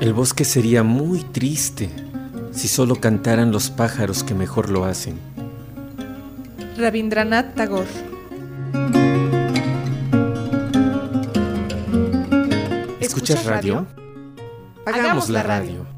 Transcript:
El bosque sería muy triste si solo cantaran los pájaros que mejor lo hacen. Rabindranath Tagore. ¿Escuchas radio? Hagamos la radio.